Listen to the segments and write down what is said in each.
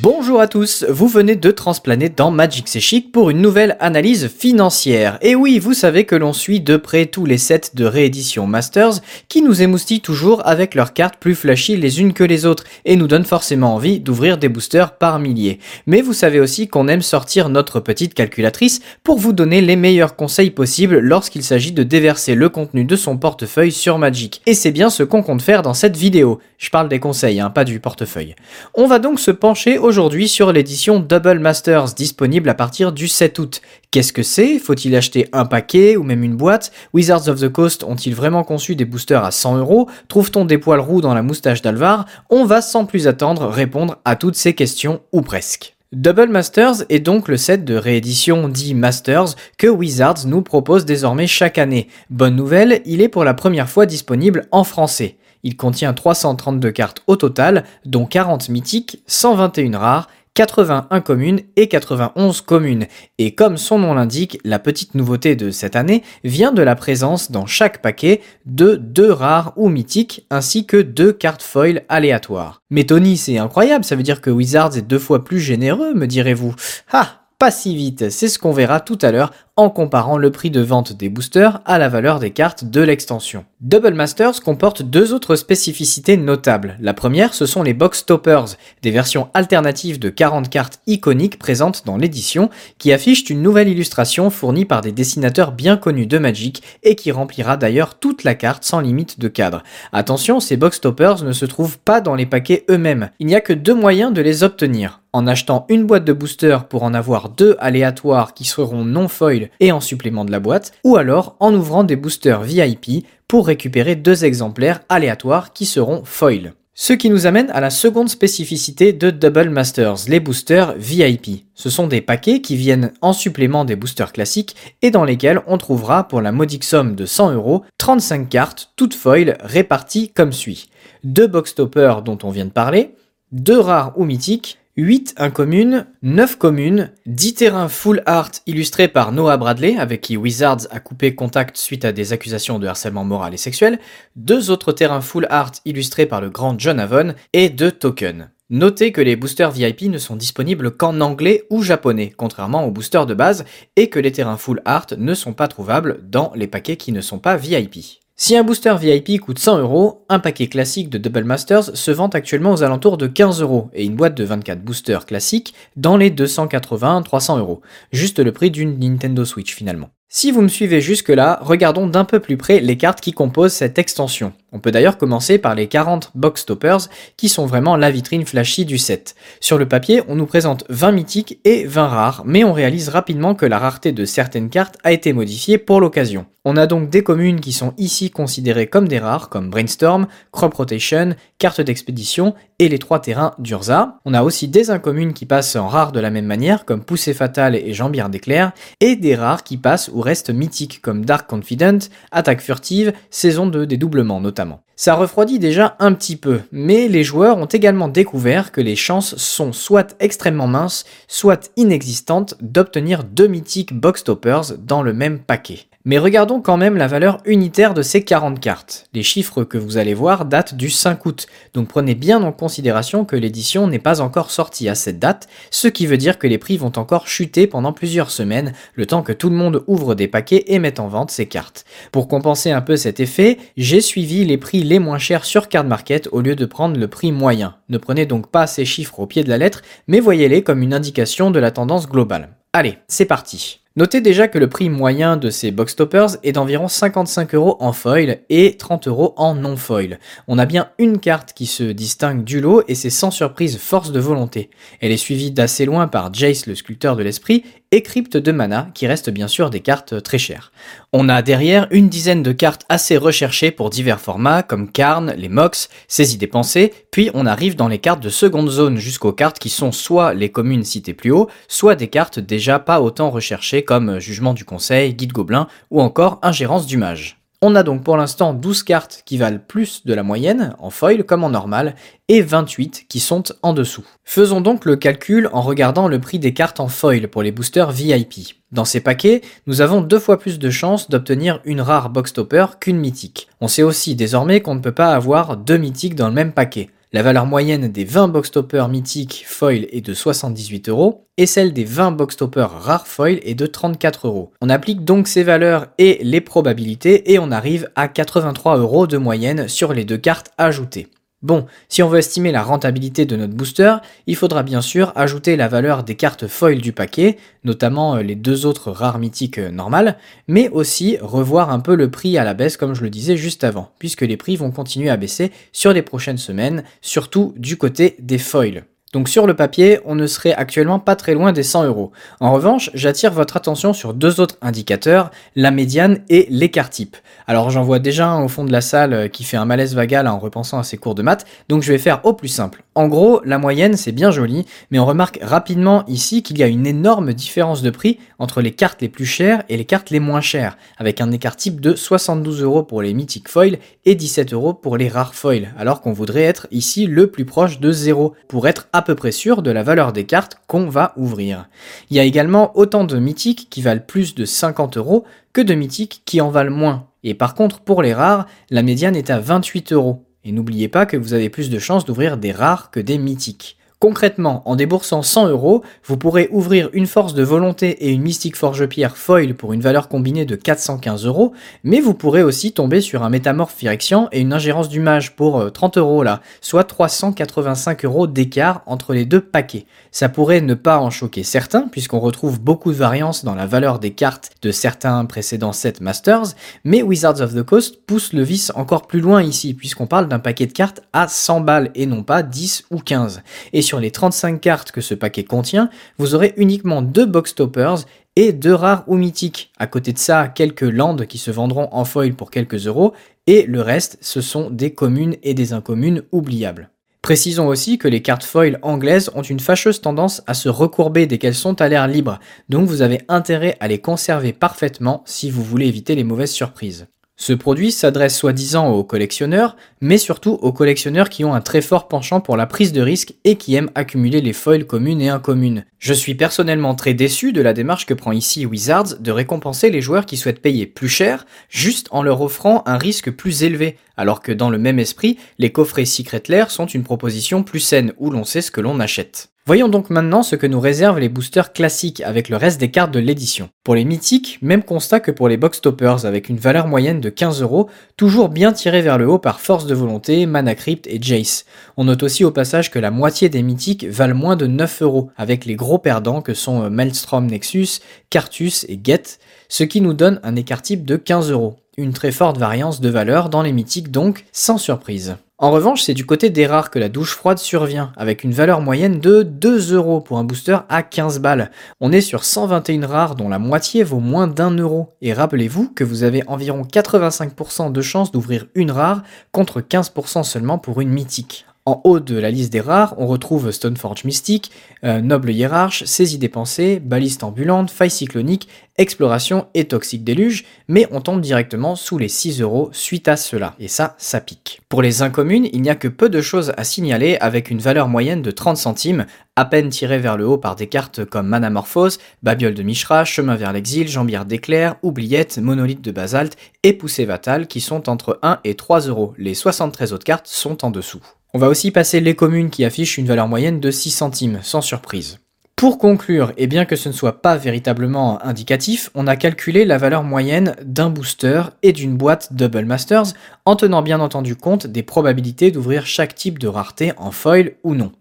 Bonjour à tous, vous venez de transplaner dans Magic C'est Chic pour une nouvelle analyse financière. Et oui, vous savez que l'on suit de près tous les sets de réédition Masters qui nous émoustillent toujours avec leurs cartes plus flashy les unes que les autres et nous donnent forcément envie d'ouvrir des boosters par milliers. Mais vous savez aussi qu'on aime sortir notre petite calculatrice pour vous donner les meilleurs conseils possibles lorsqu'il s'agit de déverser le contenu de son portefeuille sur Magic. Et c'est bien ce qu'on compte faire dans cette vidéo. Je parle des conseils, hein, pas du portefeuille. On va donc se pencher aujourd'hui sur l'édition Double Masters disponible à partir du 7 août. Qu'est-ce que c'est? Faut-il acheter un paquet ou même une boîte? Wizards of the Coast ont-ils vraiment conçu des boosters à 100 euros? Trouve-t-on des poils roux dans la moustache d'Alvar? On va sans plus attendre répondre à toutes ces questions ou presque. Double Masters est donc le set de réédition dit Masters que Wizards nous propose désormais chaque année. Bonne nouvelle, il est pour la première fois disponible en français. Il contient 332 cartes au total, dont 40 mythiques, 121 rares, 81 communes et 91 communes. Et comme son nom l'indique, la petite nouveauté de cette année vient de la présence dans chaque paquet de deux rares ou mythiques ainsi que deux cartes foil aléatoires. Mais Tony, c'est incroyable, ça veut dire que Wizards est deux fois plus généreux, me direz-vous. Ah, pas si vite, c'est ce qu'on verra tout à l'heure en comparant le prix de vente des boosters à la valeur des cartes de l'extension. Double Masters comporte deux autres spécificités notables. La première, ce sont les box toppers, des versions alternatives de 40 cartes iconiques présentes dans l'édition, qui affichent une nouvelle illustration fournie par des dessinateurs bien connus de Magic et qui remplira d'ailleurs toute la carte sans limite de cadre. Attention, ces box toppers ne se trouvent pas dans les paquets eux-mêmes. Il n'y a que deux moyens de les obtenir en achetant une boîte de boosters pour en avoir deux aléatoires qui seront non foil et en supplément de la boîte, ou alors en ouvrant des boosters VIP pour récupérer deux exemplaires aléatoires qui seront foil. Ce qui nous amène à la seconde spécificité de Double Masters, les boosters VIP. Ce sont des paquets qui viennent en supplément des boosters classiques et dans lesquels on trouvera pour la modique somme de 100 euros 35 cartes toutes foil réparties comme suit. Deux box toppers dont on vient de parler, deux rares ou mythiques, 8 incommunes, 9 communes, 10 terrains full art illustrés par Noah Bradley, avec qui Wizards a coupé contact suite à des accusations de harcèlement moral et sexuel, deux autres terrains full art illustrés par le grand John Avon, et deux tokens. Notez que les boosters VIP ne sont disponibles qu'en anglais ou japonais, contrairement aux boosters de base, et que les terrains full art ne sont pas trouvables dans les paquets qui ne sont pas VIP. Si un booster VIP coûte 100 euros, un paquet classique de Double Masters se vend actuellement aux alentours de 15 euros et une boîte de 24 boosters classiques dans les 280-300 euros. Juste le prix d'une Nintendo Switch finalement. Si vous me suivez jusque-là, regardons d'un peu plus près les cartes qui composent cette extension. On peut d'ailleurs commencer par les 40 box toppers qui sont vraiment la vitrine flashy du set. Sur le papier, on nous présente 20 mythiques et 20 rares, mais on réalise rapidement que la rareté de certaines cartes a été modifiée pour l'occasion. On a donc des communes qui sont ici considérées comme des rares, comme Brainstorm, Crop Rotation, Carte d'expédition et les trois terrains d'Urza. On a aussi des incommunes qui passent en rares de la même manière, comme Poussée Fatale et Jambière d'éclair, et des rares qui passent ou restent mythiques, comme Dark Confident, Attaque Furtive, Saison de dédoublement notamment. Ça refroidit déjà un petit peu, mais les joueurs ont également découvert que les chances sont soit extrêmement minces, soit inexistantes d'obtenir deux mythiques box toppers dans le même paquet. Mais regardons quand même la valeur unitaire de ces 40 cartes. Les chiffres que vous allez voir datent du 5 août, donc prenez bien en considération que l'édition n'est pas encore sortie à cette date, ce qui veut dire que les prix vont encore chuter pendant plusieurs semaines, le temps que tout le monde ouvre des paquets et mette en vente ces cartes. Pour compenser un peu cet effet, j'ai suivi les prix les moins chers sur Card Market au lieu de prendre le prix moyen. Ne prenez donc pas ces chiffres au pied de la lettre, mais voyez-les comme une indication de la tendance globale. Allez, c'est parti. Notez déjà que le prix moyen de ces box toppers est d'environ 55 euros en foil et 30 euros en non foil. On a bien une carte qui se distingue du lot et c'est sans surprise force de volonté. Elle est suivie d'assez loin par Jace le sculpteur de l'esprit et Crypte de mana qui restent bien sûr des cartes très chères. On a derrière une dizaine de cartes assez recherchées pour divers formats comme Karn, les Mox, Saisie des pensées, puis on arrive dans les cartes de seconde zone jusqu'aux cartes qui sont soit les communes citées plus haut, soit des cartes déjà pas autant recherchées comme Jugement du Conseil, Guide Gobelin ou encore Ingérence du Mage. On a donc pour l'instant 12 cartes qui valent plus de la moyenne, en foil comme en normal, et 28 qui sont en dessous. Faisons donc le calcul en regardant le prix des cartes en foil pour les boosters VIP. Dans ces paquets, nous avons deux fois plus de chances d'obtenir une rare box topper qu'une mythique. On sait aussi désormais qu'on ne peut pas avoir deux mythiques dans le même paquet. La valeur moyenne des 20 box toppers mythiques foil est de 78 euros et celle des 20 box toppers rares foil est de 34 euros. On applique donc ces valeurs et les probabilités et on arrive à 83 euros de moyenne sur les deux cartes ajoutées. Bon, si on veut estimer la rentabilité de notre booster, il faudra bien sûr ajouter la valeur des cartes foil du paquet, notamment euh, les deux autres rares mythiques euh, normales, mais aussi revoir un peu le prix à la baisse comme je le disais juste avant, puisque les prix vont continuer à baisser sur les prochaines semaines, surtout du côté des foils. Donc sur le papier, on ne serait actuellement pas très loin des 100 euros. En revanche, j'attire votre attention sur deux autres indicateurs, la médiane et l'écart type. Alors j'en vois déjà un au fond de la salle euh, qui fait un malaise vagal en repensant à ses cours de maths, donc je vais faire au plus simple. En gros, la moyenne c'est bien joli, mais on remarque rapidement ici qu'il y a une énorme différence de prix entre les cartes les plus chères et les cartes les moins chères, avec un écart type de 72 euros pour les mythiques foils et 17 euros pour les rares foils, alors qu'on voudrait être ici le plus proche de zéro, pour être à peu près sûr de la valeur des cartes qu'on va ouvrir. Il y a également autant de mythiques qui valent plus de 50 euros que de mythiques qui en valent moins. Et par contre, pour les rares, la médiane est à 28 euros. Et n'oubliez pas que vous avez plus de chances d'ouvrir des rares que des mythiques. Concrètement, en déboursant 100 euros, vous pourrez ouvrir une force de volonté et une mystique forge-pierre foil pour une valeur combinée de 415 euros, mais vous pourrez aussi tomber sur un métamorphe Phyrexian et une ingérence du mage pour 30 euh, euros là, soit 385 euros d'écart entre les deux paquets. Ça pourrait ne pas en choquer certains, puisqu'on retrouve beaucoup de variances dans la valeur des cartes de certains précédents sets Masters, mais Wizards of the Coast pousse le vice encore plus loin ici, puisqu'on parle d'un paquet de cartes à 100 balles et non pas 10 ou 15. Et sur les 35 cartes que ce paquet contient, vous aurez uniquement deux box toppers et deux rares ou mythiques. À côté de ça, quelques landes qui se vendront en foil pour quelques euros, et le reste, ce sont des communes et des incommunes oubliables. Précisons aussi que les cartes foil anglaises ont une fâcheuse tendance à se recourber dès qu'elles sont à l'air libre, donc vous avez intérêt à les conserver parfaitement si vous voulez éviter les mauvaises surprises. Ce produit s'adresse soi-disant aux collectionneurs, mais surtout aux collectionneurs qui ont un très fort penchant pour la prise de risque et qui aiment accumuler les foils communes et incommunes. Je suis personnellement très déçu de la démarche que prend ici Wizards de récompenser les joueurs qui souhaitent payer plus cher juste en leur offrant un risque plus élevé, alors que dans le même esprit, les coffrets Secret Lair sont une proposition plus saine où l'on sait ce que l'on achète. Voyons donc maintenant ce que nous réservent les boosters classiques avec le reste des cartes de l'édition. Pour les mythiques, même constat que pour les box toppers avec une valeur moyenne de 15 euros, toujours bien tiré vers le haut par Force de Volonté, Mana Crypt et Jace. On note aussi au passage que la moitié des mythiques valent moins de 9 euros, avec les gros perdants que sont euh, Maelstrom Nexus, Cartus et Get, ce qui nous donne un écart type de 15 euros. Une très forte variance de valeur dans les mythiques donc, sans surprise. En revanche, c'est du côté des rares que la douche froide survient, avec une valeur moyenne de 2 euros pour un booster à 15 balles. On est sur 121 rares dont la moitié vaut moins d'un euro. Et rappelez-vous que vous avez environ 85% de chances d'ouvrir une rare contre 15% seulement pour une mythique. En haut de la liste des rares, on retrouve Stoneforge Mystique, euh, Noble Hiérarche, Saisie des Pensées, Baliste Ambulante, Faille Cyclonique, Exploration et Toxique Déluge, mais on tombe directement sous les 6 euros suite à cela, et ça, ça pique. Pour les incommunes, il n'y a que peu de choses à signaler avec une valeur moyenne de 30 centimes, à peine tirée vers le haut par des cartes comme Manamorphose, Babiole de Mishra, Chemin vers l'exil, Jambière d'éclair, Oubliette, Monolithe de basalte et Poussée Vatale qui sont entre 1 et 3 euros. Les 73 autres cartes sont en dessous. On va aussi passer les communes qui affichent une valeur moyenne de 6 centimes, sans surprise. Pour conclure, et bien que ce ne soit pas véritablement indicatif, on a calculé la valeur moyenne d'un booster et d'une boîte Double Masters en tenant bien entendu compte des probabilités d'ouvrir chaque type de rareté en foil ou non.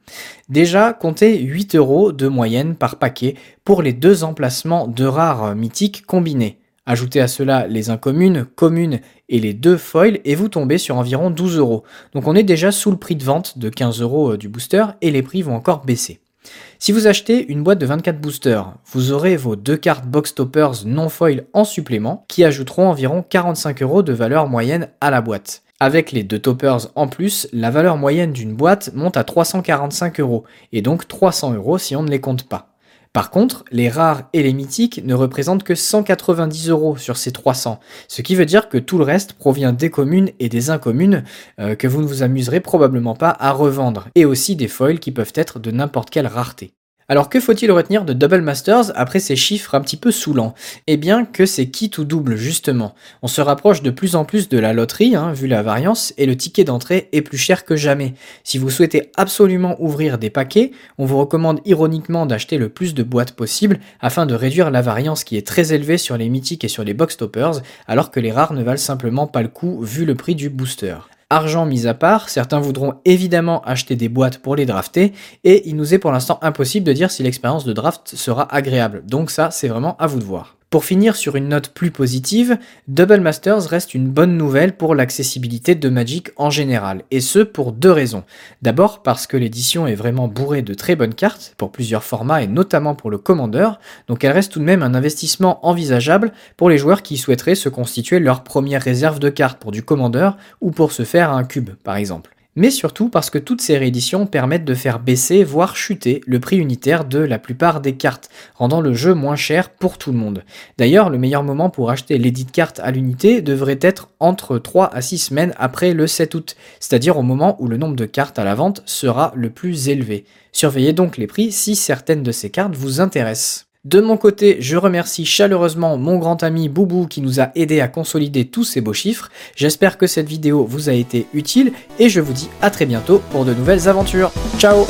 Déjà, comptez 8 euros de moyenne par paquet pour les deux emplacements de rares mythiques combinés. Ajoutez à cela les incommunes, communes et les deux foils et vous tombez sur environ 12 euros. Donc on est déjà sous le prix de vente de 15 euros euh, du booster et les prix vont encore baisser. Si vous achetez une boîte de 24 boosters, vous aurez vos deux cartes box toppers non foil en supplément qui ajouteront environ 45 euros de valeur moyenne à la boîte. Avec les deux toppers en plus, la valeur moyenne d'une boîte monte à 345 euros et donc 300 euros si on ne les compte pas. Par contre, les rares et les mythiques ne représentent que 190 euros sur ces 300, ce qui veut dire que tout le reste provient des communes et des incommunes euh, que vous ne vous amuserez probablement pas à revendre, et aussi des foils qui peuvent être de n'importe quelle rareté. Alors que faut-il retenir de Double Masters après ces chiffres un petit peu saoulants? Eh bien que c'est kit ou double justement? On se rapproche de plus en plus de la loterie, hein, vu la variance, et le ticket d'entrée est plus cher que jamais. Si vous souhaitez absolument ouvrir des paquets, on vous recommande ironiquement d'acheter le plus de boîtes possible afin de réduire la variance qui est très élevée sur les mythiques et sur les box toppers, alors que les rares ne valent simplement pas le coup vu le prix du booster. Argent mis à part, certains voudront évidemment acheter des boîtes pour les drafter, et il nous est pour l'instant impossible de dire si l'expérience de draft sera agréable. Donc ça, c'est vraiment à vous de voir. Pour finir sur une note plus positive, Double Masters reste une bonne nouvelle pour l'accessibilité de Magic en général, et ce pour deux raisons. D'abord parce que l'édition est vraiment bourrée de très bonnes cartes, pour plusieurs formats et notamment pour le Commander, donc elle reste tout de même un investissement envisageable pour les joueurs qui souhaiteraient se constituer leur première réserve de cartes pour du Commander ou pour se faire un cube par exemple mais surtout parce que toutes ces rééditions permettent de faire baisser, voire chuter, le prix unitaire de la plupart des cartes, rendant le jeu moins cher pour tout le monde. D'ailleurs, le meilleur moment pour acheter l'édit de cartes à l'unité devrait être entre 3 à 6 semaines après le 7 août, c'est-à-dire au moment où le nombre de cartes à la vente sera le plus élevé. Surveillez donc les prix si certaines de ces cartes vous intéressent. De mon côté, je remercie chaleureusement mon grand ami Boubou qui nous a aidé à consolider tous ces beaux chiffres. J'espère que cette vidéo vous a été utile et je vous dis à très bientôt pour de nouvelles aventures. Ciao